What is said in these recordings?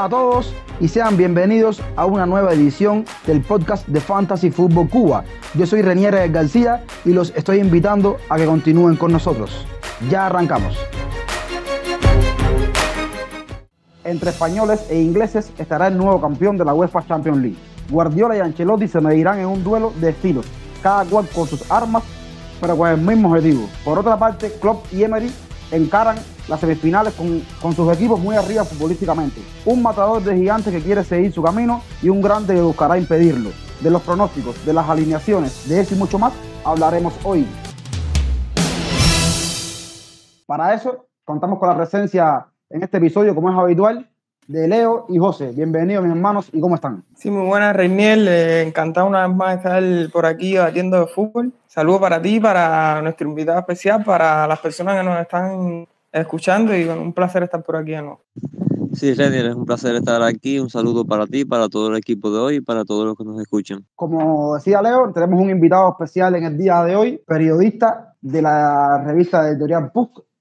Hola a todos y sean bienvenidos a una nueva edición del podcast de Fantasy Football Cuba. Yo soy Renier García y los estoy invitando a que continúen con nosotros. Ya arrancamos. Entre españoles e ingleses estará el nuevo campeón de la UEFA Champions League. Guardiola y Ancelotti se medirán en un duelo de estilos, cada cual con sus armas, pero con el mismo objetivo. Por otra parte, Klopp y Emery encaran las semifinales con, sus equipos muy arriba futbolísticamente. Un matador de gigantes que quiere seguir su camino y un grande que buscará impedirlo. De los pronósticos, de las alineaciones, de eso y mucho más hablaremos hoy. Para eso contamos con la presencia en este episodio, como es habitual, de Leo y José. Bienvenidos, mis hermanos, ¿y cómo están? Sí, muy buenas, Reiniel. Eh, encantado una vez más estar por aquí batiendo de fútbol. Saludos para ti, para nuestro invitado especial, para las personas que nos están escuchando y un placer estar por aquí ¿no? Sí, Reiniel, es un placer estar aquí. Un saludo para ti, para todo el equipo de hoy y para todos los que nos escuchan. Como decía Leo, tenemos un invitado especial en el día de hoy, periodista de la revista editorial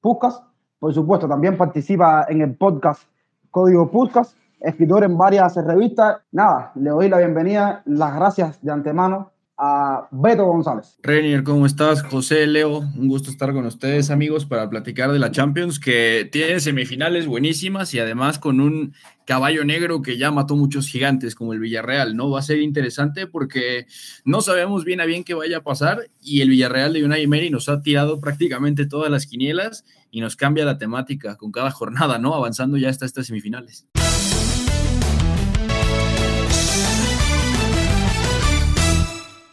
Puscas. Por supuesto, también participa en el podcast Código Podcast, escritor en varias revistas. Nada, le doy la bienvenida, las gracias de antemano a Beto González. Renier, ¿cómo estás? José, Leo, un gusto estar con ustedes, amigos, para platicar de la Champions, que tiene semifinales buenísimas y además con un caballo negro que ya mató muchos gigantes, como el Villarreal, ¿no? Va a ser interesante porque no sabemos bien a bien qué vaya a pasar y el Villarreal de Unai Emery nos ha tirado prácticamente todas las quinielas y nos cambia la temática con cada jornada, ¿no? Avanzando ya hasta estas semifinales.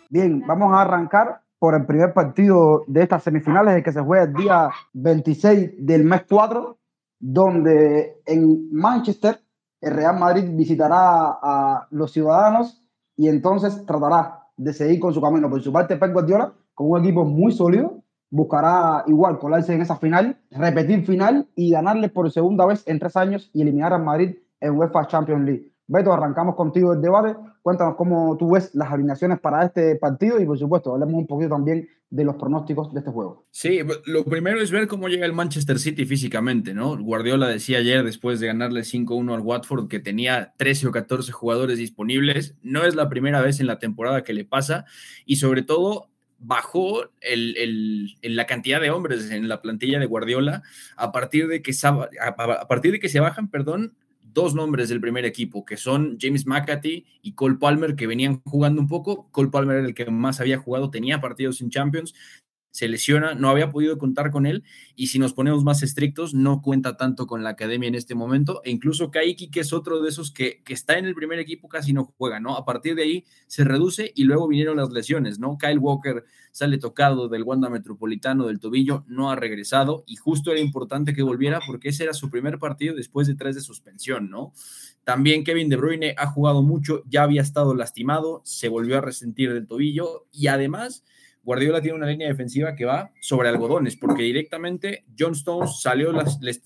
Bien, vamos a arrancar por el primer partido de estas semifinales, el que se juega el día 26 del mes 4, donde en Manchester el Real Madrid visitará a los ciudadanos y entonces tratará de seguir con su camino. Por su parte, Pep Guardiola, con un equipo muy sólido, buscará igual colarse en esa final, repetir final y ganarle por segunda vez en tres años y eliminar al Madrid en UEFA Champions League. Beto, arrancamos contigo el debate. Cuéntanos cómo tú ves las alineaciones para este partido y, por supuesto, hablemos un poquito también de los pronósticos de este juego. Sí, lo primero es ver cómo llega el Manchester City físicamente, ¿no? Guardiola decía ayer, después de ganarle 5-1 al Watford, que tenía 13 o 14 jugadores disponibles. No es la primera vez en la temporada que le pasa y, sobre todo, bajó el, la cantidad de hombres en la plantilla de Guardiola a partir de que, a partir de que se bajan, perdón, dos nombres del primer equipo, que son James McAtee y Cole Palmer, que venían jugando un poco. Cole Palmer era el que más había jugado, tenía partidos en Champions, se lesiona, no había podido contar con él y si nos ponemos más estrictos, no cuenta tanto con la academia en este momento e incluso Kaiki, que es otro de esos que, que, está en el primer equipo, casi no juega, ¿no? A partir de ahí se reduce y luego vinieron las lesiones, ¿no? Kyle Walker sale tocado del Wanda Metropolitano del tobillo, no ha regresado y justo era importante que volviera porque ese era su primer partido después de tres de suspensión, ¿no? También Kevin De Bruyne ha jugado mucho, ya había estado lastimado, se volvió a resentir del tobillo y además Guardiola tiene una línea defensiva que va sobre algodones, porque directamente John Stones salió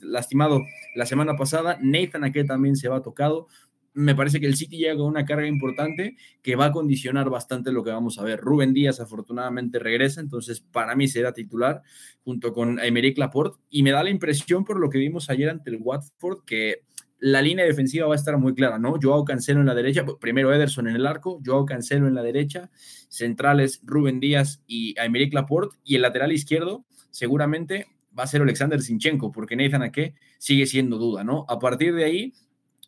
lastimado la semana pasada, Nathan Ake también se va tocado. Me parece que el City llega con una carga importante que va a condicionar bastante lo que vamos a ver. Rubén Díaz afortunadamente regresa, entonces para mí será titular junto con Emerick Laporte y me da la impresión por lo que vimos ayer ante el Watford que la línea defensiva va a estar muy clara, ¿no? Joao Cancelo en la derecha, primero Ederson en el arco, Joao Cancelo en la derecha, centrales Rubén Díaz y Aymeric Laporte, y el lateral izquierdo seguramente va a ser Alexander Sinchenko, porque Nathan Ake sigue siendo duda, ¿no? A partir de ahí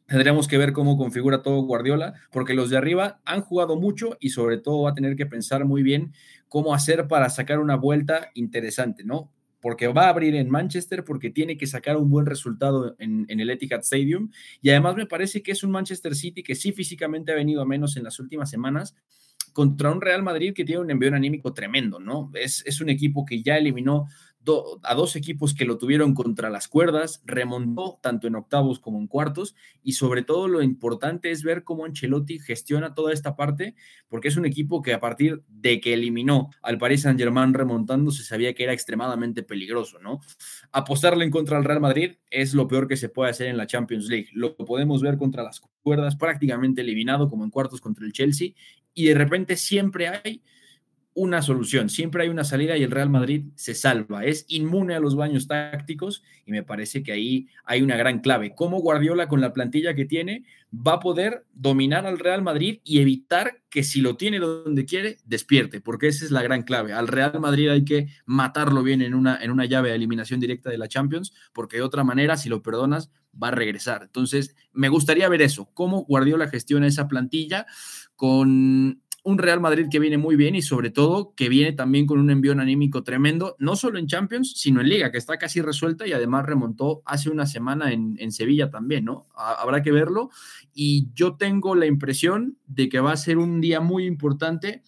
tendremos que ver cómo configura todo Guardiola, porque los de arriba han jugado mucho y sobre todo va a tener que pensar muy bien cómo hacer para sacar una vuelta interesante, ¿no? Porque va a abrir en Manchester, porque tiene que sacar un buen resultado en, el Etihad Stadium. Y además me parece que es un Manchester City que sí físicamente ha venido a menos en las últimas semanas, contra un Real Madrid que tiene un envío anímico tremendo, ¿no? Es, es un equipo que ya eliminó a dos equipos que lo tuvieron contra las cuerdas, remontó tanto en octavos como en cuartos y sobre todo lo importante es ver cómo Ancelotti gestiona toda esta parte porque es un equipo que a partir de que eliminó al Paris Saint-Germain remontando se sabía que era extremadamente peligroso, ¿no? Apostarle en contra del Real Madrid es lo peor que se puede hacer en la Champions League. Lo podemos ver contra las cuerdas prácticamente eliminado como en cuartos contra el Chelsea y de repente siempre hay una solución, siempre hay una salida y el Real Madrid se salva, es inmune a los baños tácticos y me parece que ahí hay una gran clave. Cómo Guardiola con la plantilla que tiene va a poder dominar al Real Madrid y evitar que si lo tiene donde quiere, despierte, porque esa es la gran clave. Al Real Madrid hay que matarlo bien en una, en una llave de eliminación directa de la Champions, porque de otra manera, si lo perdonas, va a regresar. Entonces, me gustaría ver eso, cómo Guardiola gestiona esa plantilla con un Real Madrid que viene muy bien y sobre todo que viene también con un envío anímico tremendo, no solo en Champions, sino en Liga, que está casi resuelta y además remontó hace una semana en, en Sevilla también, ¿no? Habrá que verlo. Y yo tengo la impresión de que va a ser un día muy importante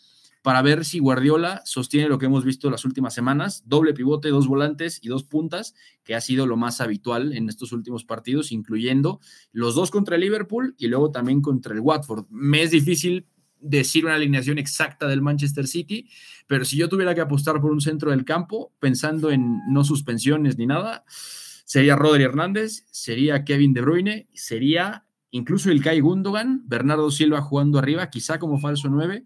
para ver si Guardiola sostiene lo que hemos visto las últimas semanas, doble pivote, dos volantes y dos puntas, que ha sido lo más habitual en estos últimos partidos, incluyendo los dos contra el Liverpool y luego también contra el Watford. Me es difícil decir una alineación exacta del Manchester City, pero si yo tuviera que apostar por un centro del campo, pensando en no suspensiones ni nada, sería Rodri Hernández, sería Kevin De Bruyne, sería incluso el Kai Gundogan, Bernardo Silva jugando arriba, quizá como falso 9,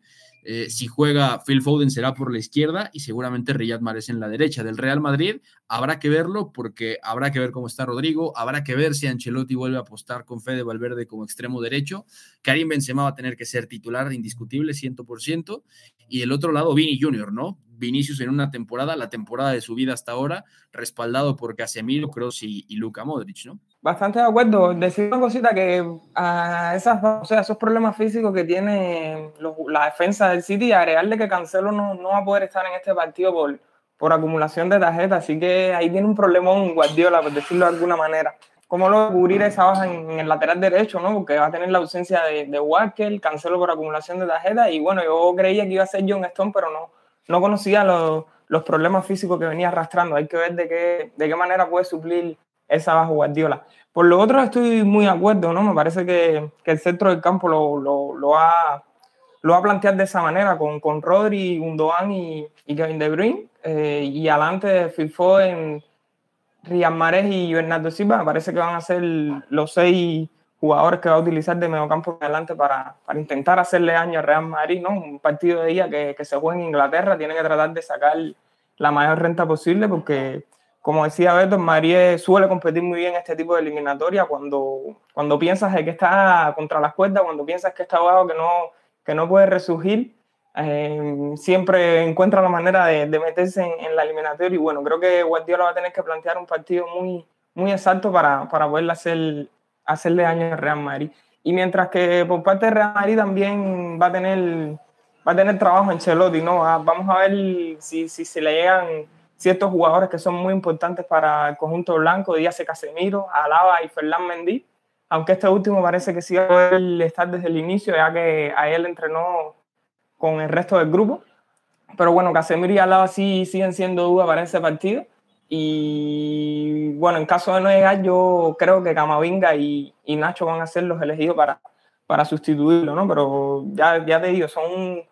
eh, si juega Phil Foden será por la izquierda y seguramente Riyad Mahrez en la derecha. Del Real Madrid habrá que verlo porque habrá que ver cómo está Rodrigo, habrá que ver si Ancelotti vuelve a apostar con Fede Valverde como extremo derecho. Karim Benzema va a tener que ser titular indiscutible 100% y del otro lado Vini Junior, ¿no? Vinicius en una temporada, la temporada de su vida hasta ahora, respaldado por Casemiro, Kroos y, y Luka Modric, ¿no? Bastante de acuerdo. Decir una cosita que a esas, o sea, esos problemas físicos que tiene la defensa del City, agregarle que Cancelo no, no, va a poder estar en este partido por, por acumulación de tarjetas, así que ahí tiene un problemón Guardiola, por decirlo de alguna manera. ¿Cómo lo cubrir esa baja en, el lateral derecho, no? Porque va a tener la ausencia de, de Walker, Cancelo por acumulación de tarjetas, y bueno, yo creía que iba a ser John Stone, pero no, no conocía los, los problemas físicos que venía arrastrando. Hay que ver de qué, de qué manera puede suplir esa bajo Guardiola. Por lo otro estoy muy de acuerdo, ¿no? Me parece que, que el centro del campo lo, lo, lo, va, lo va a plantear de esa manera, con, con Rodri, Gundogan y, y Kevin De Bruyne, eh, y adelante Phil Foden, Riyad Mahrez y Bernardo Silva, me parece que van a ser los seis jugadores que va a utilizar de medio campo en adelante para, para intentar hacerle daño al Real Madrid, ¿no? Un partido de día que, que se juega en Inglaterra, tiene que tratar de sacar la mayor renta posible porque como decía Beto, el Madrid suele competir muy bien este tipo de eliminatoria cuando, cuando piensas que está contra las cuerdas, cuando piensas que está abajo, que no, que no puede resurgir, eh, siempre encuentra la manera de, de meterse en, en, la eliminatoria y bueno, creo que Guardiola va a tener que plantear un partido muy, muy exacto para, para poder hacer, hacerle daño al Real Madrid. Y mientras que por parte del Real Madrid también va a tener, va a tener trabajo en Chelotti, ¿no? Ah, vamos a ver si, si se le llegan ciertos jugadores que son muy importantes para el conjunto blanco, Díaz Casemiro, Alaba y Fernán Mendy, aunque este último parece que sí va estar desde el inicio, ya que a él entrenó con el resto del grupo. Pero bueno, Casemiro y Alaba sí siguen siendo duda para ese partido. Y bueno, en caso de no llegar, yo creo que Camavinga y, y Nacho van a ser los elegidos para, para sustituirlo, ¿no? Pero ya, ya te digo, son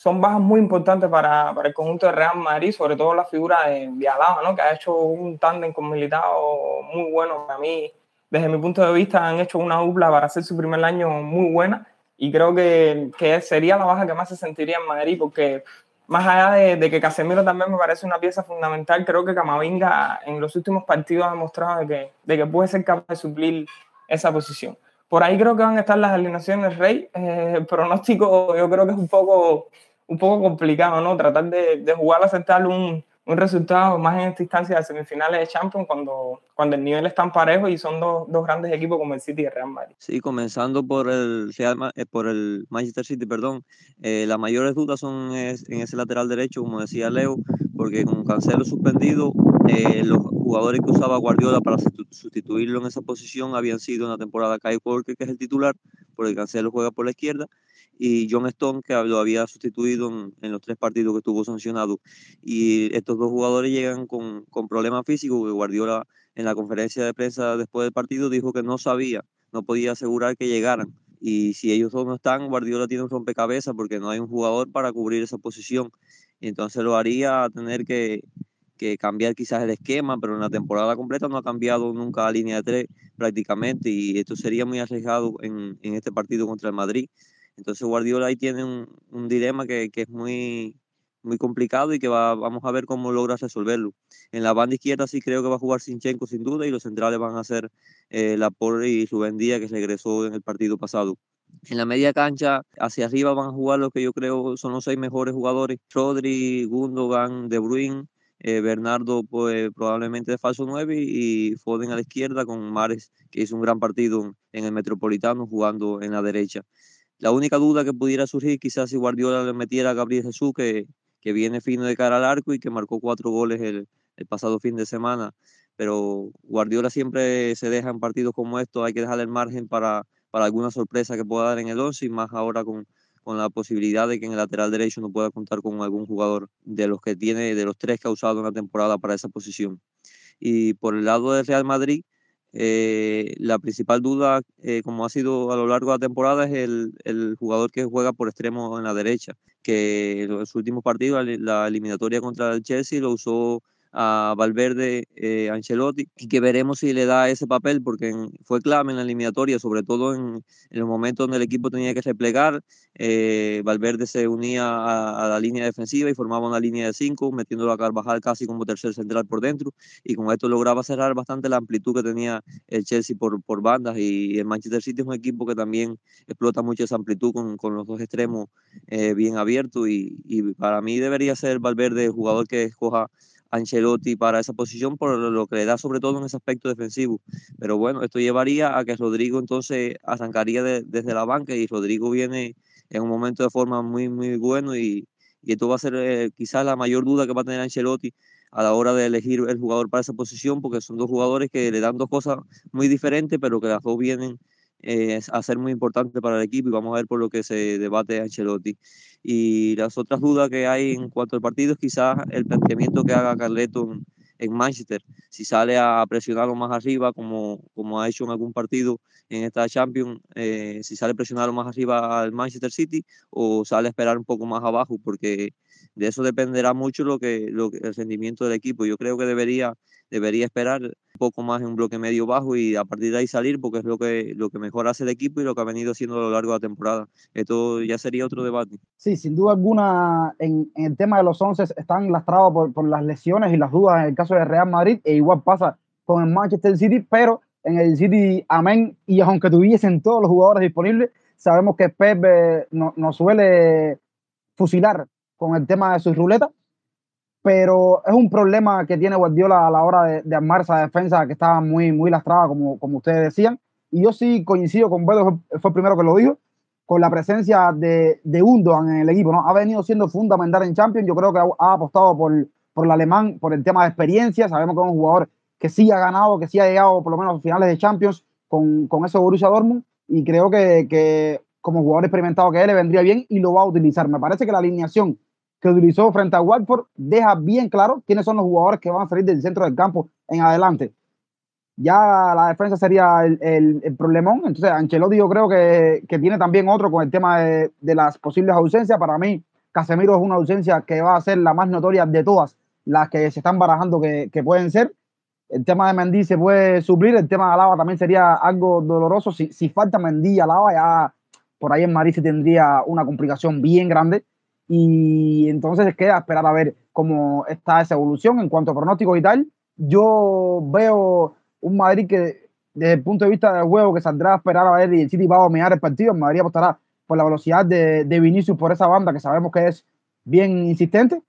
son bajas muy importantes para, para, el conjunto de Real Madrid, sobre todo la figura de, de Alaba, ¿no? que ha hecho un tándem con Militao muy bueno. Para mí, desde mi punto de vista, han hecho una dupla para hacer su primer año muy buena y creo que, que sería la baja que más se sentiría en Madrid, porque más allá de, de, que Casemiro también me parece una pieza fundamental, creo que Camavinga en los últimos partidos ha demostrado de que, de que puede ser capaz de suplir esa posición. Por ahí creo que van a estar las alineaciones Rey. Eh, el pronóstico yo creo que es un poco un poco complicado, ¿no? Tratar de, de jugar, aceptar un, un resultado más en esta instancia de semifinales de Champions cuando, cuando el nivel es tan parejo y son dos, dos grandes equipos como el City y el Real Madrid. Sí, comenzando por el, eh, por el Manchester City, perdón, eh, las mayores dudas son en ese lateral derecho, como decía Leo, porque con Cancelo suspendido, eh, los jugadores que usaba Guardiola para sustituirlo en esa posición habían sido una temporada Kyle Walker, que es el titular, porque Cancelo juega por la izquierda, y John Stone, que lo había sustituido en, en, los tres partidos que estuvo sancionado. Y estos dos jugadores llegan con, con problemas físicos, que Guardiola en la conferencia de prensa después del partido dijo que no sabía, no podía asegurar que llegaran. Y si ellos dos no están, Guardiola tiene un rompecabezas porque no hay un jugador para cubrir esa posición. Y entonces lo haría tener que, que cambiar quizás el esquema, pero en la temporada completa no ha cambiado nunca la línea de tres prácticamente y esto sería muy arriesgado en, en este partido contra el Madrid. Entonces Guardiola ahí tiene un, dilema que, que, es muy, muy complicado y que va, vamos a ver cómo logra resolverlo. En la banda izquierda sí creo que va a jugar Sinchenko sin duda y los centrales van a ser eh, Laporte y Rubén Díaz que regresó en el partido pasado. En la media cancha, hacia arriba van a jugar los que yo creo son los seis mejores jugadores. Rodri, Gundogan, De Bruyne, eh, Bernardo pues, probablemente de falso 9 y Foden a la izquierda con Mares, que hizo un gran partido en el Metropolitano jugando en la derecha. La única duda que pudiera surgir quizás si Guardiola le metiera a Gabriel Jesús, que, que viene fino de cara al arco y que marcó cuatro goles el, el pasado fin de semana. Pero Guardiola siempre se deja en partidos como estos, hay que dejarle el margen para, para alguna sorpresa que pueda dar en el 11 y más ahora con, con la posibilidad de que en el lateral derecho no pueda contar con algún jugador de los que tiene, de los tres que ha usado en la temporada para esa posición. Y por el lado del Real Madrid, eh, la principal duda, eh, como ha sido a lo largo de la temporada, es el, el, jugador que juega por extremo en la derecha, que en los últimos partidos, la eliminatoria contra el Chelsea, lo usó a Valverde eh, Ancelotti y que veremos si le da ese papel porque fue clave en la eliminatoria, sobre todo en, en los momentos donde el equipo tenía que replegar. Eh, Valverde se unía a, la línea defensiva y formaba una línea de cinco, metiéndolo a Carvajal casi como tercer central por dentro y con esto lograba cerrar bastante la amplitud que tenía el Chelsea por, por bandas y el Manchester City es un equipo que también explota mucho esa amplitud con, con los dos extremos eh, bien abiertos y para mí debería ser Valverde el jugador que escoja Ancelotti para esa posición por lo que le da sobre todo en ese aspecto defensivo. Pero bueno, esto llevaría a que Rodrigo entonces arrancaría de, desde la banca y Rodrigo viene en un momento de forma muy, muy bueno y, y esto va a ser eh, quizás la mayor duda que va a tener Ancelotti a la hora de elegir el jugador para esa posición porque son dos jugadores que le dan dos cosas muy diferentes pero que las dos vienen eh, a ser muy importantes para el equipo y vamos a ver por lo que se debate Ancelotti. Y las otras dudas que hay en cuanto al partido es quizás el planteamiento que haga Carleto en, en Manchester, si sale a presionarlo más arriba, como, como ha hecho en algún partido en esta Champions, eh, si sale a presionarlo más arriba al Manchester City o sale a esperar un poco más abajo, porque de eso dependerá mucho lo que, lo que, el rendimiento del equipo. Yo creo que debería, debería esperar un poco más en un bloque medio bajo y a partir de ahí salir, porque es lo que, lo que mejor hace el equipo y lo que ha venido haciendo a lo largo de la temporada. Esto ya sería otro debate. Sí, sin duda alguna, en, en el tema de los 11 están lastrados por, por, las lesiones y las dudas en el caso de Real Madrid, e igual pasa con el Manchester City, pero en el City, amén, y aunque tuviesen todos los jugadores disponibles, sabemos que Pep eh, no, no suele fusilar con el tema de sus ruletas, pero es un problema que tiene Guardiola a la hora de, de armar esa defensa que estaba muy, muy lastrada, como, como ustedes decían. Y yo sí coincido con Beto, fue, fue el primero que lo dijo, con la presencia de, de Undogan en el equipo. ¿no? Ha venido siendo fundamental en Champions. Yo creo que ha, ha apostado por, por el alemán, por el tema de experiencia. Sabemos que es un jugador que sí ha ganado, que sí ha llegado por lo menos a finales de Champions con, con ese Borussia Dortmund. Y creo que, que como jugador experimentado que él le vendría bien y lo va a utilizar. Me parece que la alineación que utilizó frente a Watford deja bien claro quiénes son los jugadores que van a salir del centro del campo en adelante. Ya la defensa sería el, el, el problemón. Entonces, Ancelotti yo creo que, que, tiene también otro con el tema de, de, las posibles ausencias. Para mí, Casemiro es una ausencia que va a ser la más notoria de todas las que se están barajando que, que pueden ser. El tema de Mendy se puede suplir. El tema de Alaba también sería algo doloroso. Si, si falta Mendy y Alaba, ya por ahí en Madrid se tendría una complicación bien grande y entonces queda esperar a ver cómo está esa evolución en cuanto a pronósticos y tal. Yo veo un Madrid que desde el punto de vista del juego que saldrá a esperar a ver y el City va a dominar el partido, el Madrid apostará por la velocidad de, de Vinicius por esa banda que sabemos que es bien insistente.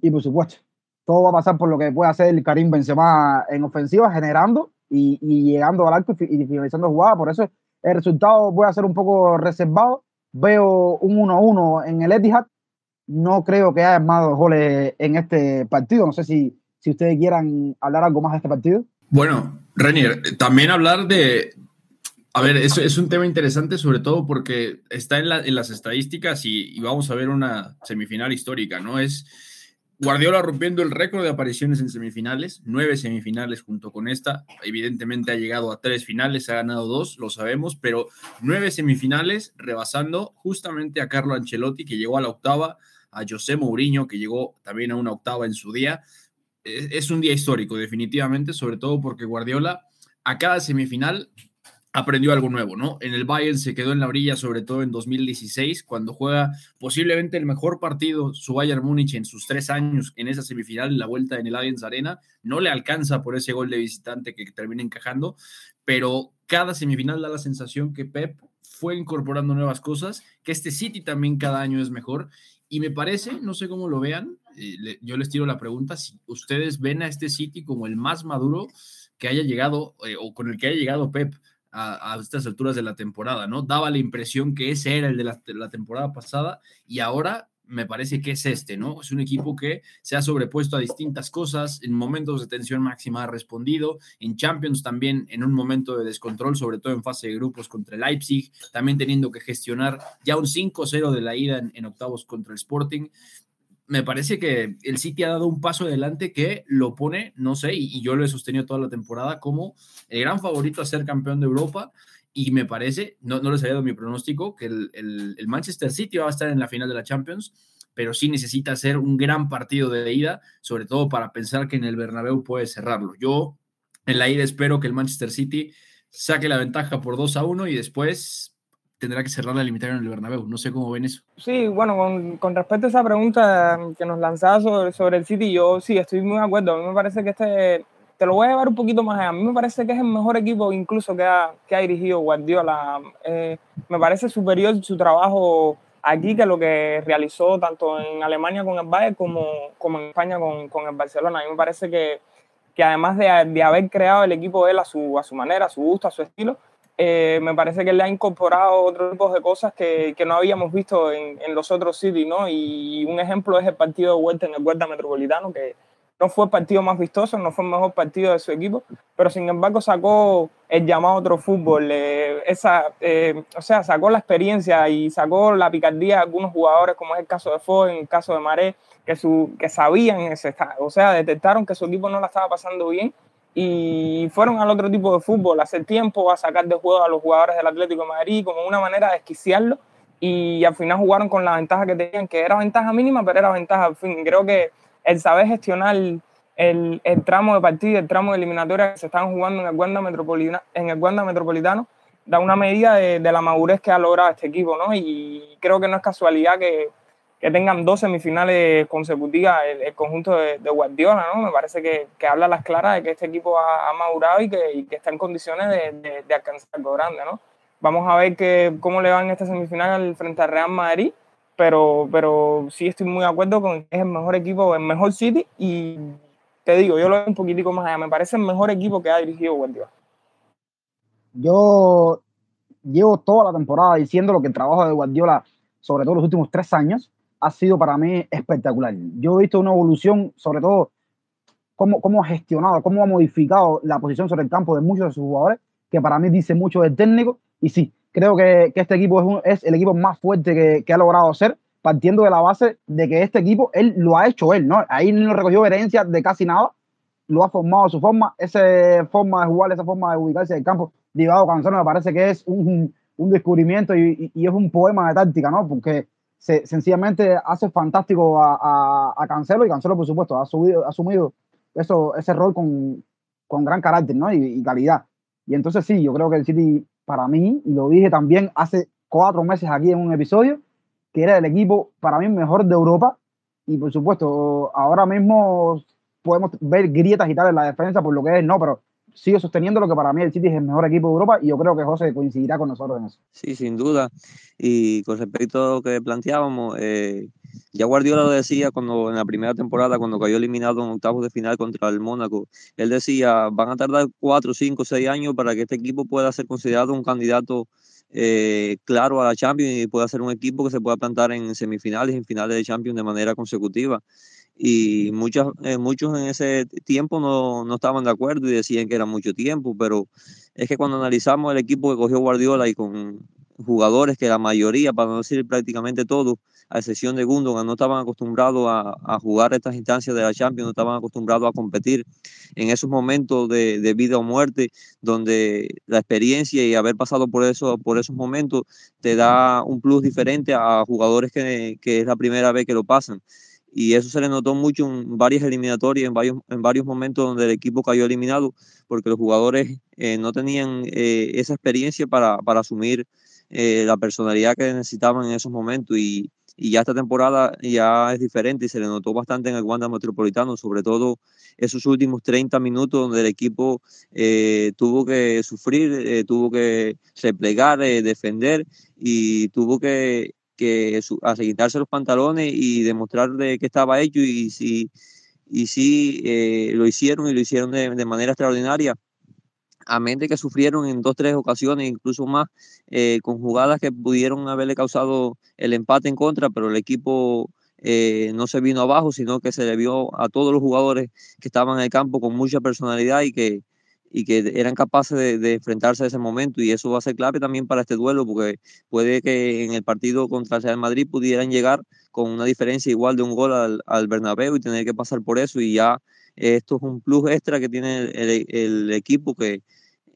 Y por supuesto todo va a pasar por lo que puede hacer el Karim Benzema en ofensiva generando y, y llegando al arco y, y finalizando jugada. Por eso el resultado a ser un poco reservado. Veo un 1-1 en el Etihad no creo que haya más goles en este partido. No sé si, si ustedes quieran hablar algo más de este partido. Bueno, Renier, también hablar de... A ver, es, es un tema interesante sobre todo porque está en, la, en las estadísticas y, y, vamos a ver una semifinal histórica, ¿no? Es Guardiola rompiendo el récord de apariciones en semifinales, nueve semifinales junto con esta. Evidentemente ha llegado a tres finales, ha ganado dos, lo sabemos, pero nueve semifinales rebasando justamente a Carlo Ancelotti que llegó a la octava, a José Mourinho, que llegó también a una octava en su día. Es un día histórico, definitivamente, sobre todo porque Guardiola a cada semifinal aprendió algo nuevo, ¿no? En el Bayern se quedó en la orilla, sobre todo en 2016, cuando juega posiblemente el mejor partido su Bayern Múnich en sus tres años en esa semifinal, en la vuelta en el Allianz Arena. No le alcanza por ese gol de visitante que termina encajando, pero cada semifinal da la sensación que Pep fue incorporando nuevas cosas, que este City también cada año es mejor. Y me parece, no sé cómo lo vean, eh, yo les tiro la pregunta, si ustedes ven a este City como el más maduro que haya llegado eh, o con el que haya llegado Pep a, estas alturas de la temporada, ¿no? Daba la impresión que ese era el de la, temporada pasada y ahora me parece que es este, ¿no? Es un equipo que se ha sobrepuesto a distintas cosas, en momentos de tensión máxima ha respondido, en Champions también en un momento de descontrol, sobre todo en fase de grupos contra el Leipzig, también teniendo que gestionar ya un 5-0 de la ida en, octavos contra el Sporting me parece que el City ha dado un paso adelante que lo pone, no sé, y, yo lo he sostenido toda la temporada como el gran favorito a ser campeón de Europa. Y me parece, no, no les había dado mi pronóstico, que el, el, Manchester City va a estar en la final de la Champions, pero sí necesita hacer un gran partido de ida, sobre todo para pensar que en el Bernabéu puede cerrarlo. Yo en la ida espero que el Manchester City saque la ventaja por 2 a 1 y después tendrá que cerrar la limitación en el Bernabéu. No sé cómo ven eso. Sí, bueno, con, con respecto a esa pregunta que nos lanzaba sobre, sobre, el City, yo sí estoy muy de acuerdo. A mí me parece que este, te lo voy a llevar un poquito más allá. A mí me parece que es el mejor equipo incluso que ha, que ha dirigido Guardiola. Eh, me parece superior su trabajo aquí que lo que realizó tanto en Alemania con el Bayern como, como en España con, con el Barcelona. A mí me parece que, que además de, de, haber creado el equipo él a su, a su manera, a su gusto, a su estilo, eh, me parece que le ha incorporado otro tipo de cosas que, que no habíamos visto en, en, los otros City, ¿no? Y un ejemplo es el partido de vuelta en el Huerta Metropolitano, que no fue el partido más vistoso, no fue el mejor partido de su equipo, pero sin embargo sacó el llamado otro fútbol, eh, esa, eh, o sea, sacó la experiencia y sacó la picardía de algunos jugadores, como es el caso de Ford, en el caso de Maré, que, su, que sabían, ese, o sea, detectaron que su equipo no la estaba pasando bien y fueron al otro tipo de fútbol, a hacer tiempo, a sacar de juego a los jugadores del Atlético de Madrid como una manera de esquiciarlo y al final jugaron con la ventaja que tenían, que era ventaja mínima, pero era ventaja al fin. Creo que el saber gestionar el, el tramo de partido, el tramo de eliminatoria que se están jugando en el Wanda Metropolitano, en el Wanda Metropolitano da una medida de, de, la madurez que ha logrado este equipo, ¿no? Y creo que no es casualidad que, que tengan dos semifinales consecutivas el, conjunto de, Guardiola, ¿no? Me parece que, que, habla las claras de que este equipo ha, madurado y que, y que, está en condiciones de, de, alcanzar algo grande, ¿no? Vamos a ver que, cómo le va en esta semifinal frente al Real Madrid, pero, pero sí estoy muy de acuerdo con que es el mejor equipo, el mejor City y te digo, yo lo veo un poquitico más allá, me parece el mejor equipo que ha dirigido Guardiola. Yo llevo toda la temporada diciendo lo que el trabajo de Guardiola, sobre todo los últimos tres años, ha sido para mí espectacular. Yo he visto una evolución, sobre todo, cómo, cómo ha gestionado, cómo ha modificado la posición sobre el campo de muchos de sus jugadores, que para mí dice mucho del técnico. Y sí, creo que, que este equipo es, un, es, el equipo más fuerte que, que, ha logrado ser, partiendo de la base de que este equipo, él lo ha hecho él, ¿no? Ahí no recogió herencia de casi nada, lo ha formado a su forma, esa forma de jugar, esa forma de ubicarse en el campo, Divado Cancelo me parece que es un, un descubrimiento y, y, y, es un poema de táctica, ¿no? Porque se, sencillamente hace fantástico a, a, a, Cancelo y Cancelo, por supuesto, ha, subido, ha asumido eso, ese rol con, con gran carácter ¿no? y, y, calidad. Y entonces sí, yo creo que el City, para mí, y lo dije también hace cuatro meses aquí en un episodio, que era el equipo para mí mejor de Europa. Y por supuesto, ahora mismo podemos ver grietas y tal en la defensa por lo que es, no, pero sigo sosteniendo lo que para mí el City es el mejor equipo de Europa y yo creo que José coincidirá con nosotros en eso. Sí, sin duda. Y con respecto a lo que planteábamos, eh, ya Guardiola lo decía cuando en la primera temporada, cuando cayó eliminado en octavos de final contra el Mónaco, él decía, van a tardar cuatro, cinco, seis años para que este equipo pueda ser considerado un candidato eh, claro a la Champions y pueda ser un equipo que se pueda plantar en semifinales en finales de Champions de manera consecutiva y muchos, eh, muchos en ese tiempo no, no, estaban de acuerdo y decían que era mucho tiempo, pero es que cuando analizamos el equipo que cogió Guardiola y con jugadores que la mayoría, para no decir prácticamente todos, a excepción de Gundogan, no estaban acostumbrados a, a, jugar estas instancias de la Champions, no estaban acostumbrados a competir en esos momentos de, vida o muerte, donde la experiencia y haber pasado por, eso, por esos momentos te da un plus diferente a jugadores que, que es la primera vez que lo pasan. Y eso se le notó mucho en varias eliminatorias, en varios, en varios momentos donde el equipo cayó eliminado, porque los jugadores eh, no tenían eh, esa experiencia para, para asumir eh, la personalidad que necesitaban en esos momentos y, y, ya esta temporada ya es diferente y se le notó bastante en el Wanda Metropolitano, sobre todo esos últimos 30 minutos donde el equipo tuvo que sufrir, tuvo que replegar, defender y tuvo que que quitarse los pantalones y demostrar de qué estaba hecho y si y sí eh, lo hicieron y lo hicieron de, manera extraordinaria. A mente que sufrieron en dos, tres ocasiones, incluso más, eh, con jugadas que pudieron haberle causado el empate en contra, pero el equipo eh, no se vino abajo, sino que se le vio a todos los jugadores que estaban en el campo con mucha personalidad y que, y que eran capaces de, enfrentarse a ese momento. Y eso va a ser clave también para este duelo porque puede que en el partido contra el Real Madrid pudieran llegar con una diferencia igual de un gol al, al Bernabéu y tener que pasar por eso. Y ya esto es un plus extra que tiene el, el equipo que,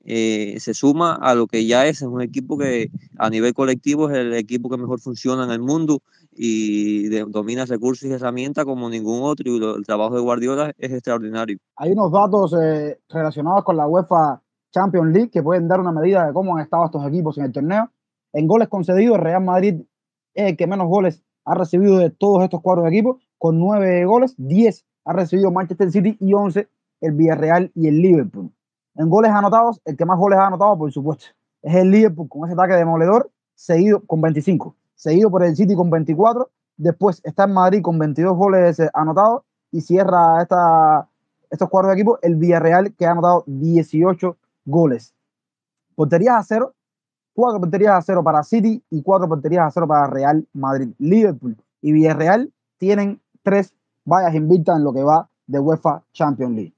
eh, se suma a lo que ya es, es un equipo que a nivel colectivo es el equipo que mejor funciona en el mundo y domina recursos y herramientas como ningún otro y el trabajo de Guardiola es extraordinario. Hay unos datos eh, relacionados con la UEFA Champions League que pueden dar una medida de cómo han estado estos equipos en el torneo. En goles concedidos, Real Madrid es el que menos goles ha recibido de todos estos cuatro equipos, con nueve goles, diez ha recibido Manchester City y once el Villarreal y el Liverpool. En goles anotados, el que más goles ha anotado, por supuesto, es el Liverpool con ese ataque demoledor, seguido con 25, seguido por el City con 24. Después está en Madrid con 22 goles anotados y cierra esta, estos cuatro equipos el Villarreal que ha anotado 18 goles. Porterías a cero, cuatro porterías a cero para City y cuatro porterías a cero para Real Madrid. Liverpool y Villarreal tienen tres vallas invictas en lo que va de UEFA Champions League.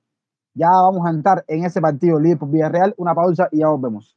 Ya vamos a entrar en ese partido Liverpool Villarreal. Una pausa y ya volvemos.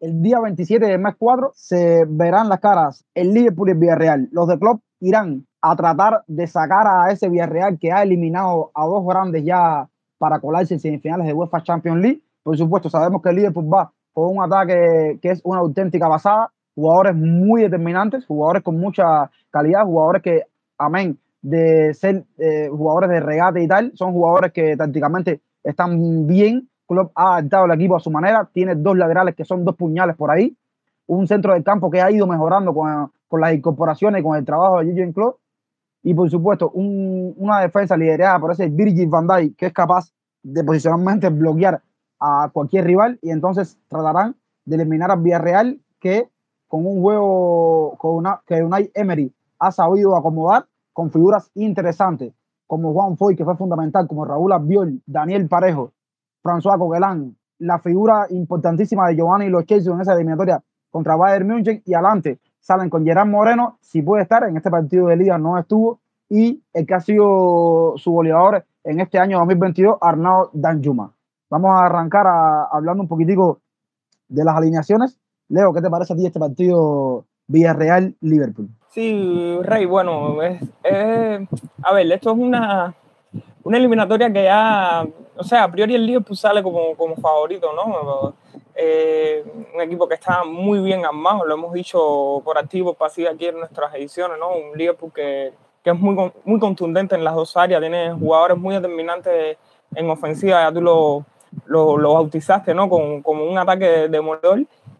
El día 27 del mes 4 se verán las caras el Liverpool y el Villarreal. Los de Klopp irán a tratar de sacar a ese Villarreal que ha eliminado a dos grandes ya para colarse en semifinales de UEFA Champions League. Por supuesto, sabemos que el Liverpool va con un ataque que es una auténtica basada, jugadores muy determinantes, jugadores con mucha calidad, jugadores que amén. De ser eh, jugadores de regate y tal, son jugadores que tácticamente están bien. Club ha adaptado el equipo a su manera, tiene dos laterales que son dos puñales por ahí, un centro del campo que ha ido mejorando con, con las incorporaciones y con el trabajo de Jürgen Klopp, y por supuesto una defensa liderada por ese Virgil van Dijk que es capaz de posicionalmente bloquear a cualquier rival. Y entonces tratarán de eliminar a Villarreal que con un juego con una, que Unai Emery ha sabido acomodar con figuras interesantes como Juan Foy, que fue fundamental, como Raúl Abiol, Daniel Parejo, François Coquelin, la figura importantísima de Giovanni Los en esa eliminatoria contra Bayern München y adelante salen con Gerard Moreno, si puede estar, en este partido de liga no estuvo, y el que ha sido su goleador en este año 2022, Arnaud Danjuma. Vamos a arrancar hablando un poquitico de las alineaciones. Leo, ¿qué te parece a ti este partido Villarreal-Liverpool? Sí, Rey, bueno, es, a ver, esto es una, una eliminatoria que ya, o sea, a priori el Liverpool sale como, como favorito, ¿no? Eh, un equipo que está muy bien armado, lo hemos dicho por activo, pasivo aquí en nuestras ediciones, ¿no? Un Liverpool que, que es muy, muy contundente en las dos áreas, tiene jugadores muy determinantes en ofensiva, ya tú lo, lo, lo bautizaste, ¿no? Como, como un ataque de, de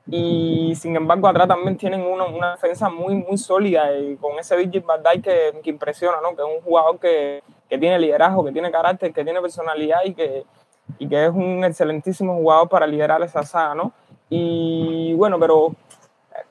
y sin embargo atrás también tienen una, una defensa muy, muy sólida y con ese Virgil van que, que, impresiona, ¿no? Que es un jugador que, que, tiene liderazgo, que tiene carácter, que tiene personalidad y que, y que es un excelentísimo jugador para liderar esa saga, ¿no? Y bueno, pero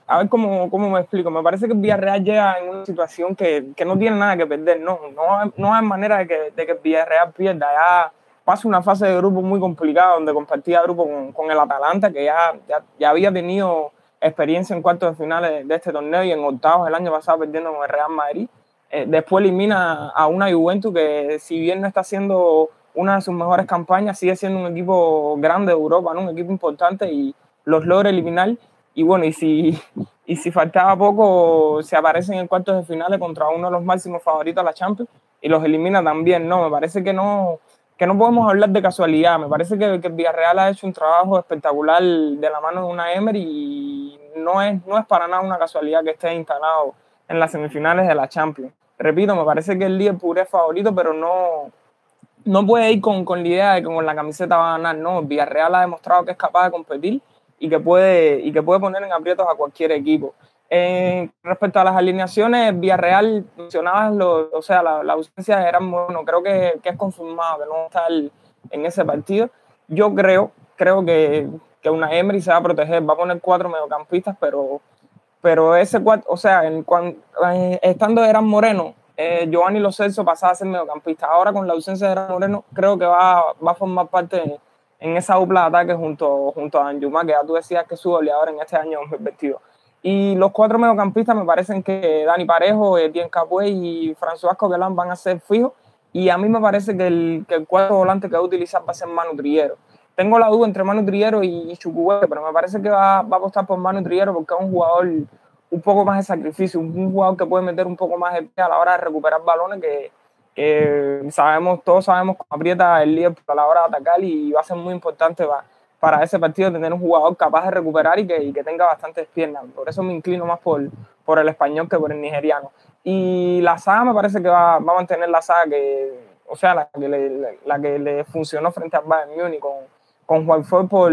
a ver cómo, cómo me explico. Me parece que Villarreal llega en una situación que, que no tiene nada que perder, ¿no? No, no hay manera de que, de que Villarreal pierda. Ya pasa una fase de grupo muy complicada donde compartía grupo con, con el Atalanta, que ya, ya, ya, había tenido experiencia en cuartos de finales de, este torneo y en octavos el año pasado perdiendo con el Real Madrid. Eh, después elimina a una Juventus que si bien no está haciendo una de sus mejores campañas, sigue siendo un equipo grande de Europa, ¿no? un equipo importante y los logra eliminar. Y bueno, y si, y si faltaba poco, se aparece en cuartos de finales contra uno de los máximos favoritos a la Champions y los elimina también. No, me parece que no, que no podemos hablar de casualidad. Me parece que, que Villarreal ha hecho un trabajo espectacular de la mano de una Emery y no es, no es para nada una casualidad que esté instalado en las semifinales de la Champions. Repito, me parece que el Liverpool es favorito, pero no, no puede ir con, con la idea de que con la camiseta va a ganar. No, Villarreal ha demostrado que es capaz de competir y que puede, y que puede poner en aprietos a cualquier equipo. Eh, respecto a las alineaciones, Villarreal mencionabas, lo, o sea, la, la ausencia de Gran Moreno, creo que, que, es confirmado que no a estar en ese partido. Yo creo, creo que, que una Emery se va a proteger, va a poner cuatro mediocampistas, pero, pero ese cuatro, o sea, en, cuando, estando Gran Moreno, eh, Giovanni Lo Celso pasaba a ser mediocampista. Ahora con la ausencia de Gran Moreno, creo que va, va a formar parte en esa dupla de ataque junto, junto a Anjuma, que ya tú decías que es su goleador en este año 2022. Y los cuatro mediocampistas me parecen que Dani Parejo, Etienne Capué y François Coquelin van a ser fijos. Y a mí me parece que el, que el cuarto volante que va a utilizar va a ser Manu Trillero. Tengo la duda entre Manu Trillero y, y pero me parece que va, va, a apostar por Manu Trillero porque es un jugador un poco más de sacrificio, un, jugador que puede meter un poco más de pie a la hora de recuperar balones que, que sabemos, todos sabemos cómo aprieta el líder a la hora de atacar y va a ser muy importante para para ese partido tener un jugador capaz de recuperar y que, tenga bastantes piernas. Por eso me inclino más por, el español que por el nigeriano. Y la saga me parece que va, a mantener la saga que, o sea, la que le, la que le funcionó frente al Bayern Múnich con, con Juan Ford por,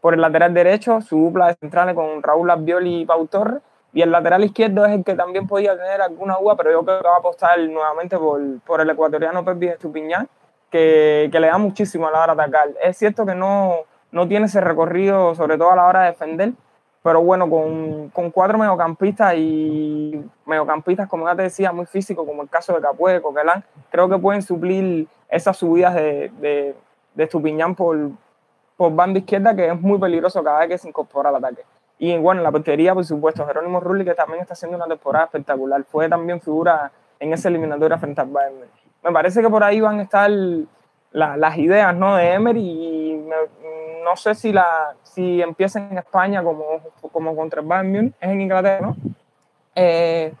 por el lateral derecho, su dupla de centrales con Raúl Albioli y Pau Torres. Y el lateral izquierdo es el que también podía tener alguna duda, pero yo creo que va a apostar nuevamente por, el ecuatoriano Pepe Estupiñán, que, que le da muchísimo a la hora de atacar. Es cierto que no, no tiene ese recorrido, sobre todo a la hora de defender, pero bueno, con, con cuatro mediocampistas y mediocampistas, como ya te decía, muy físicos, como el caso de Capué, Coquelán, creo que pueden suplir esas subidas de, de, de Estupiñán por, por banda izquierda, que es muy peligroso cada vez que se incorpora al ataque. Y bueno, en la portería, por supuesto, Jerónimo Rulli, que también está haciendo una temporada espectacular. Fue también figura en esa eliminatoria frente al Bayern. Me parece que por ahí van a estar la, las ideas ¿no? de Emery y me, no sé si, la, si empieza en España como, como contra el Bayern es en Inglaterra, ¿no? Eh,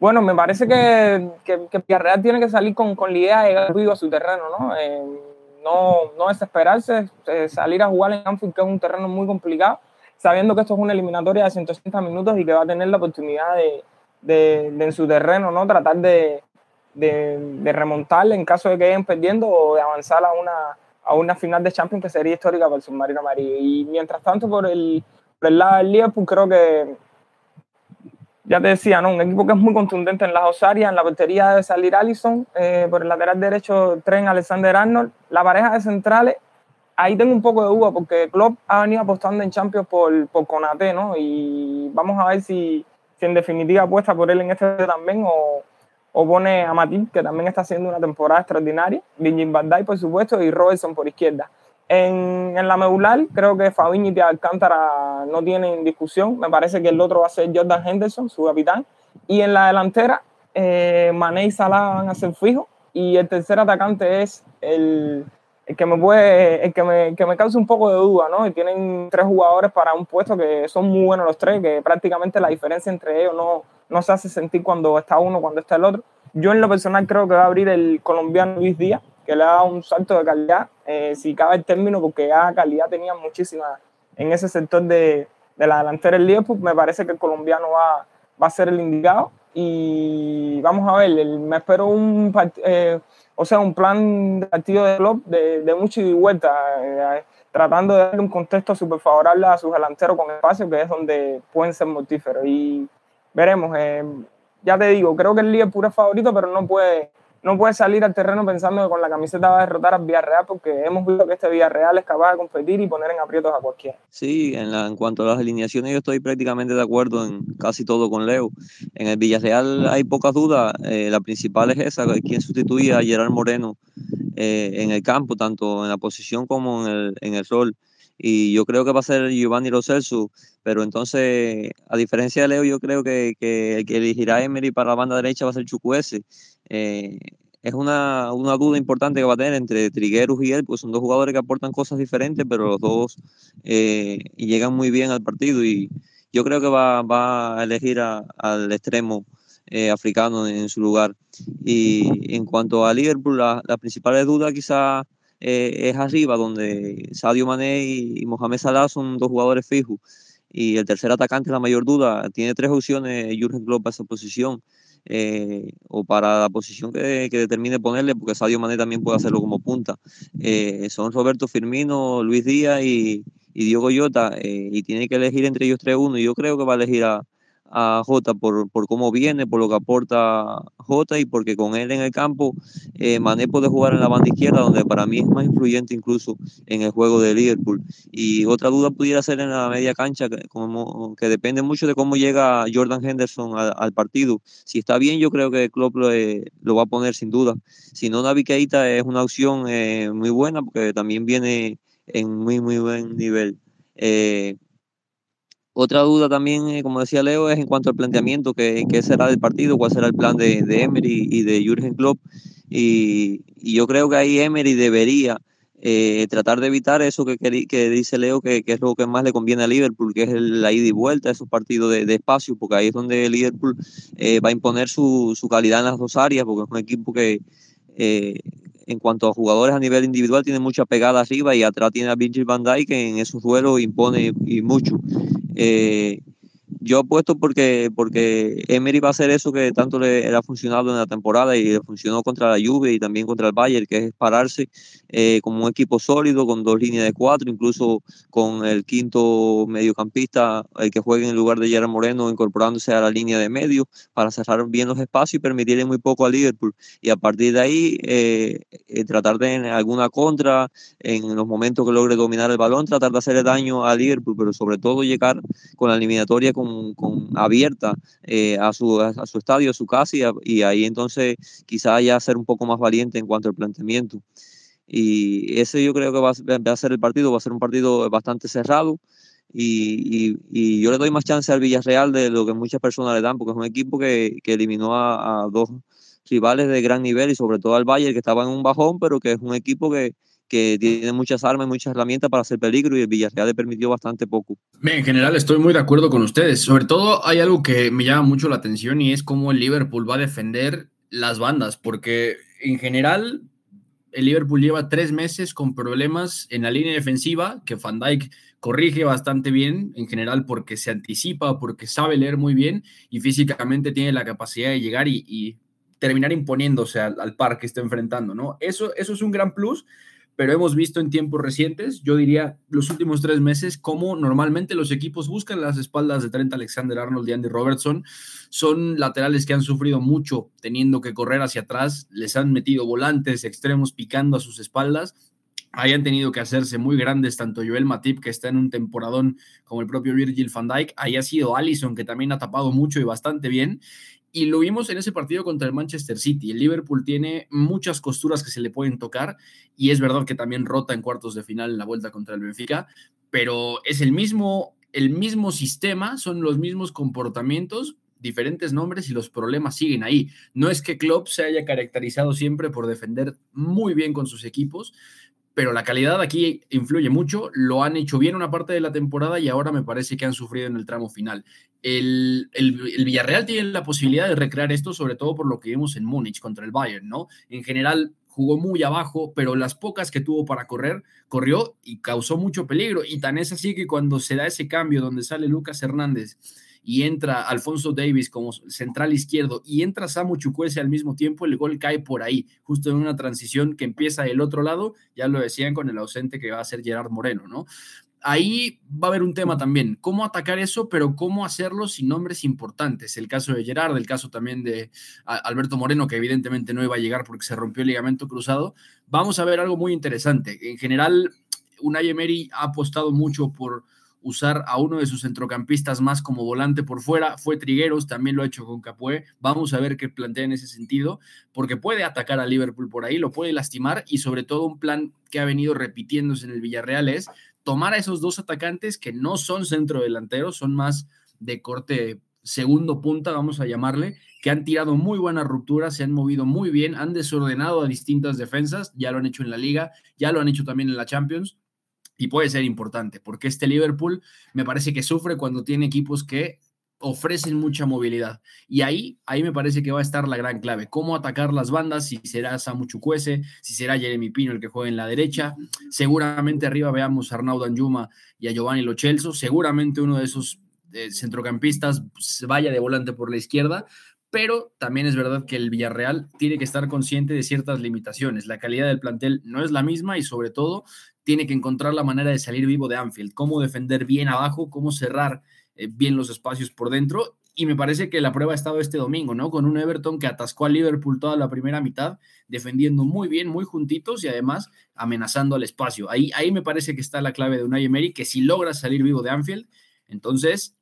bueno, me parece que, que, que Villarreal tiene que salir con, con la idea de llegar vivo a su terreno, ¿no? Eh, no, no desesperarse, eh, salir a jugar en Anfield, que es un terreno muy complicado, sabiendo que esto es una eliminatoria de 160 minutos y que va a tener la oportunidad de, de, de en su terreno, ¿no? Tratar de, de, de remontarle en caso de que queden perdiendo o de avanzar a una, a una final de Champions que sería histórica para el submarino amarillo. Y mientras tanto, por el, el lado del Liverpool, creo que, ya te decía, ¿no? un equipo que es muy contundente en las dos. En la portería debe salir Allison, eh, por el lateral derecho, Tren Alexander Arnold. La pareja de centrales, ahí tengo un poco de duda porque Klopp ha venido apostando en Champions por, por Conate, ¿no? Y vamos a ver si, si en definitiva apuesta por él en este también o o pone a Matip, que también está haciendo una temporada extraordinaria, Virgin Dijk, por supuesto, y Robertson por izquierda. En, en la medular, creo que Fabiño y Alcántara no tienen discusión. Me parece que el otro va a ser Jordan Henderson, su capitán. Y en la delantera, eh, Mané y Salah van a ser fijos. Y el tercer atacante es el, el que me puede, el que me, que me causa un poco de duda, ¿no? Y tienen tres jugadores para un puesto que son muy buenos los tres, que prácticamente la diferencia entre ellos no, no se hace sentir cuando está uno, cuando está el otro. Yo en lo personal creo que va a abrir el colombiano Luis Díaz, que le da un salto de calidad, eh, si cabe el término, porque ya calidad tenía muchísima en ese sector de, de la delantera del Liverpool. Me parece que el colombiano va, va a ser el indicado y vamos a ver, el, me espero un, eh, o sea, un plan de partido de club de, de mucho y vuelta, eh, tratando de darle un contexto súper favorable a sus delanteros con espacio, que es donde pueden ser mortíferos. Y veremos. Eh, ya te digo, creo que el Liverpool es favorito, pero no puede, no puede salir al terreno pensando que con la camiseta va a derrotar al Villarreal, porque hemos visto que este Villarreal es capaz de competir y poner en aprietos a cualquiera. Sí, en, la, en cuanto a las alineaciones, yo estoy prácticamente de acuerdo en casi todo con Leo. En el Villarreal hay pocas dudas. Eh, la principal es esa, quien sustituye a Gerard Moreno eh, en el campo, tanto en la posición como en el, en el rol y yo creo que va a ser Giovanni Lo Celso, pero entonces, a diferencia de Leo, yo creo que, que el que elegirá Emery para la banda derecha va a ser Chukwueze. Eh, es una, una, duda importante que va a tener entre Trigueros y él, pues son dos jugadores que aportan cosas diferentes, pero los dos eh, llegan muy bien al partido y yo creo que va, va a elegir al extremo eh, africano en, su lugar. Y en cuanto a Liverpool, la, la principal duda quizá eh, es arriba, donde Sadio Mané y Mohamed Salah son dos jugadores fijos. y el tercer atacante la mayor duda. Tiene tres opciones Jurgen Klopp para esa posición. Eh, o para la posición que, determine ponerle, porque Sadio Mané también puede hacerlo como punta. Eh, son Roberto Firmino, Luis Díaz y, y Diogo Jota, y tiene que elegir entre ellos tres uno, y yo creo que va a elegir a, a Jota por, por cómo viene, por lo que aporta Jota y porque con él en el campo eh, Mané puede jugar en la banda izquierda, donde para mí es más influyente incluso en el juego de Liverpool. Y otra duda pudiera ser en la media cancha, como, que depende mucho de cómo llega Jordan Henderson al, partido. Si está bien, yo creo que Klopp lo, eh, lo, va a poner sin duda. Si no, Navi Keita es una opción eh, muy buena porque también viene en muy, muy buen nivel. Eh, otra duda también, eh, como decía Leo, es en cuanto al planteamiento, que, será del partido, cuál será el plan de, Emery y de Jürgen Klopp. Y, yo creo que ahí Emery debería eh, tratar de evitar eso que, que, dice Leo, que, es lo que más le conviene a Liverpool, que es la ida y vuelta, esos partidos de, espacio, porque ahí es donde Liverpool eh, va a imponer su, su, calidad en las dos áreas, porque es un equipo que en cuanto a jugadores a nivel individual tiene mucha pegada arriba y atrás tiene a Virgil van Dijk que en esos duelos impone y mucho. Eh, yo apuesto porque, porque Emery va a hacer eso que tanto le, ha funcionado en la temporada y le funcionó contra la Juve y también contra el Bayern, que es pararse eh, como un equipo sólido, con dos líneas de cuatro, incluso con el quinto mediocampista, el que juegue en lugar de Gerard Moreno, incorporándose a la línea de medio para cerrar bien los espacios y permitirle muy poco a Liverpool. Y a partir de ahí, eh, eh, tratar de en alguna contra, en los momentos que logre dominar el balón, tratar de hacerle daño a Liverpool, pero sobre todo llegar con la eliminatoria con abierta eh, a, su, a, su estadio, a su casa, y, ahí entonces quizá ya ser un poco más valiente en cuanto al planteamiento. Y ese yo creo que va, a ser el partido, va a ser un partido bastante cerrado. Y, y, yo le doy más chance al Villarreal de lo que muchas personas le dan, porque es un equipo que, que eliminó a, a, dos rivales de gran nivel y sobre todo al Bayern, que estaba en un bajón, pero que es un equipo que, que tiene muchas armas y muchas herramientas para hacer peligro y el Villarreal le permitió bastante poco. en general estoy muy de acuerdo con ustedes. Sobre todo hay algo que me llama mucho la atención y es cómo el Liverpool va a defender las bandas, porque en general el Liverpool lleva tres meses con problemas en la línea defensiva, que Van Dijk corrige bastante bien en general porque se anticipa, porque sabe leer muy bien y físicamente tiene la capacidad de llegar y, terminar imponiéndose al, al, par que está enfrentando, ¿no? Eso, eso es un gran plus, pero hemos visto en tiempos recientes, yo diría los últimos tres meses, cómo normalmente los equipos buscan las espaldas de Trent Alexander Arnold y Andy Robertson. Son laterales que han sufrido mucho teniendo que correr hacia atrás, les han metido volantes extremos picando a sus espaldas. Hayan tenido que hacerse muy grandes, tanto Joel Matip, que está en un temporadón, como el propio Virgil van Dijk, haya sido Allison, que también ha tapado mucho y bastante bien. Y lo vimos en ese partido contra el Manchester City. El Liverpool tiene muchas costuras que se le pueden tocar y es verdad que también rota en cuartos de final en la vuelta contra el Benfica, pero es el mismo, el mismo sistema, son los mismos comportamientos, diferentes nombres y los problemas siguen ahí. No es que Klopp se haya caracterizado siempre por defender muy bien con sus equipos, pero la calidad aquí influye mucho. Lo han hecho bien una parte de la temporada y ahora me parece que han sufrido en el tramo final. El, el, Villarreal tiene la posibilidad de recrear esto, sobre todo por lo que vimos en Múnich contra el Bayern, ¿no? En general jugó muy abajo, pero las pocas que tuvo para correr, corrió y causó mucho peligro. Y tan es así que cuando se da ese cambio donde sale Lucas Hernández y entra Alfonso Davis como central izquierdo y entra Samu Chukwese al mismo tiempo, el gol cae por ahí, justo en una transición que empieza del otro lado, ya lo decían con el ausente que va a ser Gerard Moreno, ¿no? Ahí va a haber un tema también, cómo atacar eso, pero cómo hacerlo sin nombres importantes. El caso de Gerard, el caso también de Alberto Moreno, que evidentemente no iba a llegar porque se rompió el ligamento cruzado. Vamos a ver algo muy interesante. En general, Unai Emery ha apostado mucho por usar a uno de sus centrocampistas más como volante por fuera. Fue Trigueros, también lo ha hecho con Capué. Vamos a ver qué plantea en ese sentido, porque puede atacar a Liverpool por ahí, lo puede lastimar y sobre todo un plan que ha venido repitiéndose en el Villarreal es tomar a esos dos atacantes que no son centro delanteros, son más de corte segundo punta, vamos a llamarle, que han tirado muy buenas rupturas, se han movido muy bien, han desordenado a distintas defensas, ya lo han hecho en la liga, ya lo han hecho también en la Champions y puede ser importante, porque este Liverpool me parece que sufre cuando tiene equipos que ofrecen mucha movilidad. Y ahí, ahí me parece que va a estar la gran clave. Cómo atacar las bandas, si será Samu Chukwese, si será Jeremy Pino el que juegue en la derecha. Seguramente arriba veamos a Arnaud Danjuma y a Giovanni Lochelso. Seguramente uno de esos eh, centrocampistas vaya de volante por la izquierda. Pero también es verdad que el Villarreal tiene que estar consciente de ciertas limitaciones. La calidad del plantel no es la misma y sobre todo tiene que encontrar la manera de salir vivo de Anfield, cómo defender bien abajo, cómo cerrar eh, bien los espacios por dentro. Y me parece que la prueba ha estado este domingo, ¿no? Con un Everton que atascó a Liverpool toda la primera mitad, defendiendo muy bien, muy juntitos y además amenazando al espacio. Ahí, ahí me parece que está la clave de Unai Emery, que si logra salir vivo de Anfield, entonces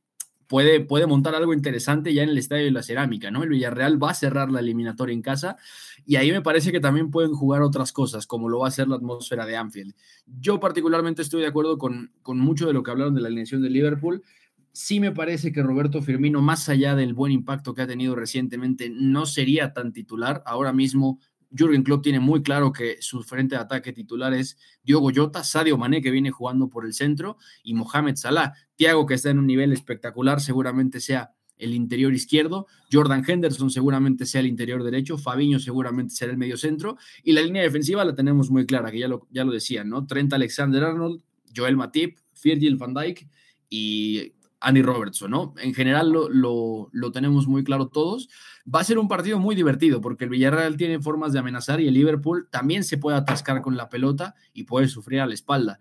puede, puede montar algo interesante ya en el Estadio de la Cerámica, ¿no? El Villarreal va a cerrar la eliminatoria en casa y ahí me parece que también pueden jugar otras cosas, como lo va a hacer la atmósfera de Anfield. Yo particularmente estoy de acuerdo con, con mucho de lo que hablaron de la alineación de Liverpool sí me parece que Roberto Firmino, más allá del buen impacto que ha tenido recientemente, no sería tan titular. Ahora mismo, Jürgen Klopp tiene muy claro que su frente de ataque titular es Diogo Jota, Sadio Mané, que viene jugando por el centro, y Mohamed Salah. Thiago, que está en un nivel espectacular, seguramente sea el interior izquierdo, Jordan Henderson seguramente sea el interior derecho, Fabiño seguramente será el medio centro, y la línea defensiva la tenemos muy clara, que ya lo, ya lo decían, ¿no? Trent Alexander-Arnold, Joel Matip, Virgil van Dijk y Andy Robertson, ¿no? En general lo, tenemos muy claro todos. Va a ser un partido muy divertido porque el Villarreal tiene formas de amenazar y el Liverpool también se puede atascar con la pelota y puede sufrir a la espalda.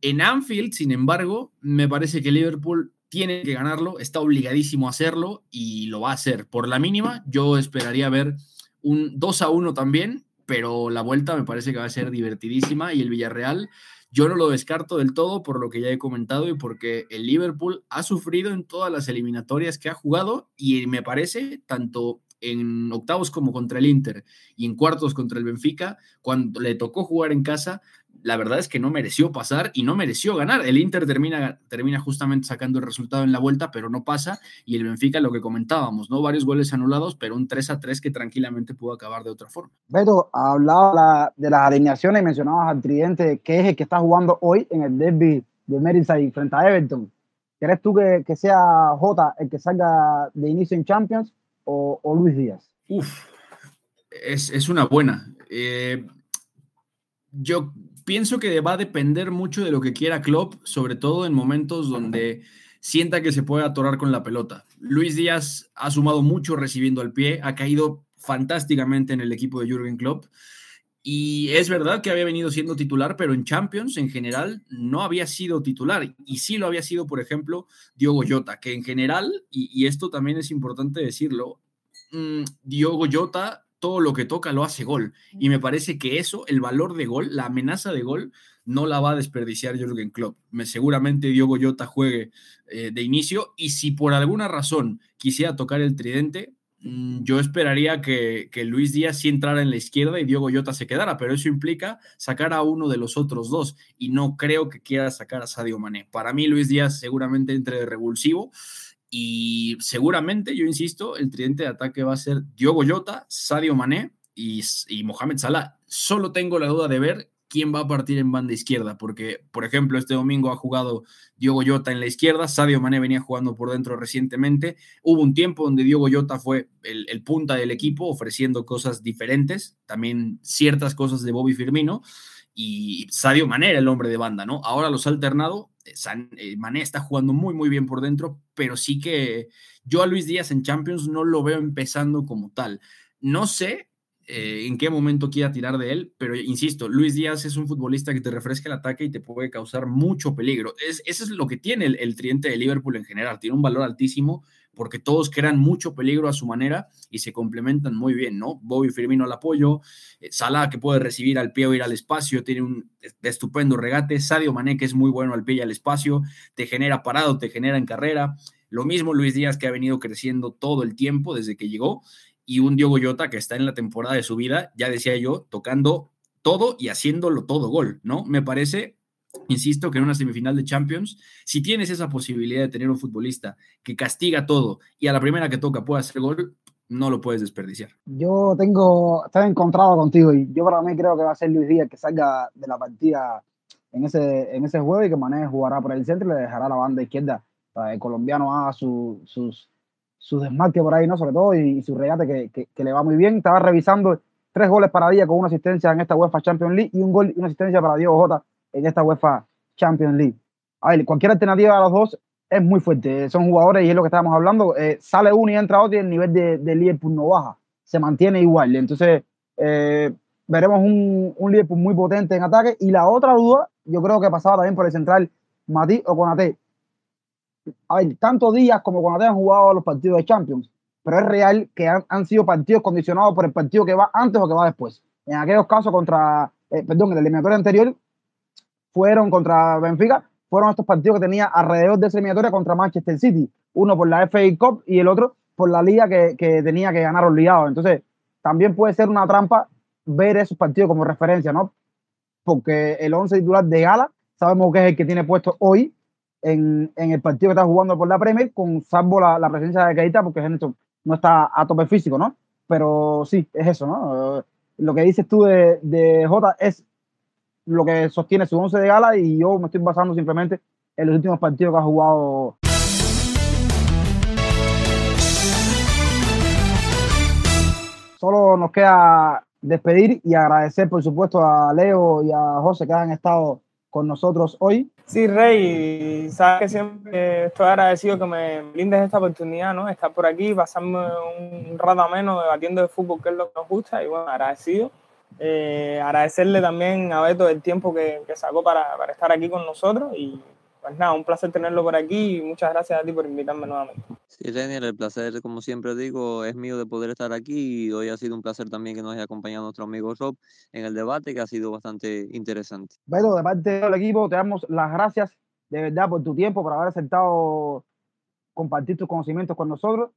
En Anfield, sin embargo, me parece que Liverpool tiene que ganarlo, está obligadísimo a hacerlo y lo va a hacer. Por la mínima, yo esperaría ver un 2 a 1 también, pero la vuelta me parece que va a ser divertidísima y el Villarreal yo no lo descarto del todo por lo que ya he comentado y porque el Liverpool ha sufrido en todas las eliminatorias que ha jugado y me parece, tanto en octavos como contra el Inter y en cuartos contra el Benfica, cuando le tocó jugar en casa, la verdad es que no mereció pasar y no mereció ganar. El Inter termina, termina justamente sacando el resultado en la vuelta, pero no pasa. Y el Benfica, lo que comentábamos, ¿no? Varios goles anulados, pero un 3 a 3 que tranquilamente pudo acabar de otra forma. Beto, hablaba de las alineaciones y mencionabas al Tridente, que es el que está jugando hoy en el derby de Merseyside frente a Everton. ¿Crees tú que, que, sea Jota el que salga de inicio en Champions o, o Luis Díaz? Uf, es, es una buena. Eh, yo pienso que va a depender mucho de lo que quiera Klopp, sobre todo en momentos donde sienta que se puede atorar con la pelota. Luis Díaz ha sumado mucho recibiendo al pie, ha caído fantásticamente en el equipo de Jürgen Klopp. Y es verdad que había venido siendo titular, pero en Champions en general no había sido titular. Y sí lo había sido, por ejemplo, Diogo Jota, que en general, y, esto también es importante decirlo, mmm, Diogo Jota todo lo que toca lo hace gol. Y me parece que eso, el valor de gol, la amenaza de gol, no la va a desperdiciar Jürgen Klopp. Me, seguramente Diogo Jota juegue eh, de inicio y si por alguna razón quisiera tocar el tridente, mm, yo esperaría que, que, Luis Díaz sí entrara en la izquierda y Diogo Jota se quedara, pero eso implica sacar a uno de los otros dos y no creo que quiera sacar a Sadio Mané. Para mí Luis Díaz seguramente entre de revulsivo y seguramente, yo insisto, el tridente de ataque va a ser Diogo Jota, Sadio Mané y, Mohamed Salah. Solo tengo la duda de ver quién va a partir en banda izquierda, porque, por ejemplo, este domingo ha jugado Diogo Jota en la izquierda, Sadio Mané venía jugando por dentro recientemente. Hubo un tiempo donde Diogo Jota fue el, el, punta del equipo, ofreciendo cosas diferentes, también ciertas cosas de Bobby Firmino, y Sadio Mané era el hombre de banda, ¿no? Ahora los ha alternado. Eh, eh, Mané está jugando muy, muy bien por dentro, pero sí que yo a Luis Díaz en Champions no lo veo empezando como tal. No sé eh, en qué momento quiera tirar de él, pero insisto, Luis Díaz es un futbolista que te refresca el ataque y te puede causar mucho peligro. Es, eso es lo que tiene el, el triente de Liverpool en general, tiene un valor altísimo porque todos crean mucho peligro a su manera y se complementan muy bien, ¿no? Bobby Firmino al apoyo, eh, Salah que puede recibir al pie o ir al espacio, tiene un estupendo regate, Sadio Mané que es muy bueno al pie y al espacio, te genera parado, te genera en carrera, lo mismo Luis Díaz que ha venido creciendo todo el tiempo desde que llegó y un Diogo Jota que está en la temporada de su vida, ya decía yo, tocando todo y haciéndolo todo gol, ¿no? Me parece Insisto que en una semifinal de Champions, si tienes esa posibilidad de tener un futbolista que castiga todo y a la primera que toca puede hacer gol, no lo puedes desperdiciar. Yo tengo, estoy encontrado contigo y yo para mí creo que va a ser Luis Díaz que salga de la partida en ese, en ese juego y que Mané jugará por el centro y le dejará la banda izquierda que el colombiano haga sus, su desmarque por ahí, ¿no? Sobre todo, y, su regate que, que, le va muy bien. Estaba revisando tres goles para día con una asistencia en esta UEFA Champions League y un gol y una asistencia para Diego Jota en esta UEFA Champions League. A ver, cualquier alternativa a los dos es muy fuerte. Son jugadores y es lo que estábamos hablando. Eh, sale uno y entra otro y el nivel de, de Liverpool no baja. Se mantiene igual. Entonces, eh, veremos un, un, Liverpool muy potente en ataque. Y la otra duda, yo creo que pasaba también por el central Mati o Conate. A ver, tanto Díaz como Conate han jugado los partidos de Champions, pero es real que han, sido partidos condicionados por el partido que va antes o que va después. En aquellos casos contra, eh, perdón, en el eliminatorio anterior fueron contra Benfica, fueron estos partidos que tenía alrededor de esa eliminatoria contra Manchester City, uno por la FA Cup y el otro por la liga que, que tenía que ganar obligado. Entonces, también puede ser una trampa ver esos partidos como referencia, ¿no? Porque el 11 titular de Gala sabemos que es el que tiene puesto hoy en, en el partido que está jugando por la Premier, con salvo la, presencia de Keita, porque no está a tope físico, ¿no? Pero sí, es eso, ¿no? Lo que dices tú de, de Jota es lo que sostiene su 11 de gala y yo me estoy basando simplemente en los últimos partidos que ha jugado. Solo nos queda despedir y agradecer, por supuesto, a Leo y a José que han estado con nosotros hoy. Sí, Rey, sabes que siempre estoy agradecido que me brindes esta oportunidad, ¿no? Estar por aquí, pasarme un rato menos debatiendo de fútbol, que es lo que nos gusta, y bueno, agradecido. Eh, agradecerle también a Beto el tiempo que, que sacó para, para, estar aquí con nosotros y pues nada, un placer tenerlo por aquí y muchas gracias a ti por invitarme nuevamente. Sí, Daniel, el placer, como siempre digo, es mío de poder estar aquí y hoy ha sido un placer también que nos haya acompañado nuestro amigo Rob en el debate que ha sido bastante interesante. Beto, de parte del equipo, te damos las gracias de verdad por tu tiempo, por haber aceptado compartir tus conocimientos con nosotros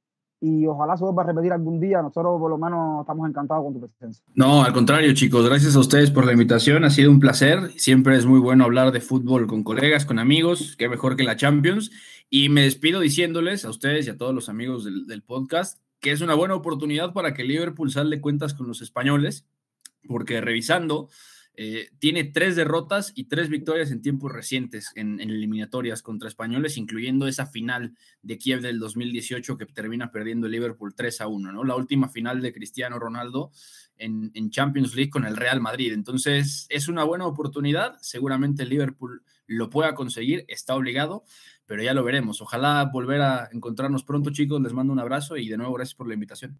y ojalá se vuelva a repetir algún día. Nosotros por lo menos estamos encantados con tu presencia. No, al contrario, chicos, gracias a ustedes por la invitación. Ha sido un placer. Siempre es muy bueno hablar de fútbol con colegas, con amigos. Qué mejor que la Champions. Y me despido diciéndoles a ustedes y a todos los amigos del, del podcast que es una buena oportunidad para que Liverpool salga cuentas con los españoles, porque revisando eh, tiene tres derrotas y tres victorias en tiempos recientes en, eliminatorias contra españoles, incluyendo esa final de Kiev del 2018 que termina perdiendo el Liverpool 3 a 1, ¿no? La última final de Cristiano Ronaldo en, en Champions League con el Real Madrid. Entonces, es una buena oportunidad. Seguramente el Liverpool lo pueda conseguir, está obligado, pero ya lo veremos. Ojalá volver a encontrarnos pronto, chicos. Les mando un abrazo y de nuevo gracias por la invitación.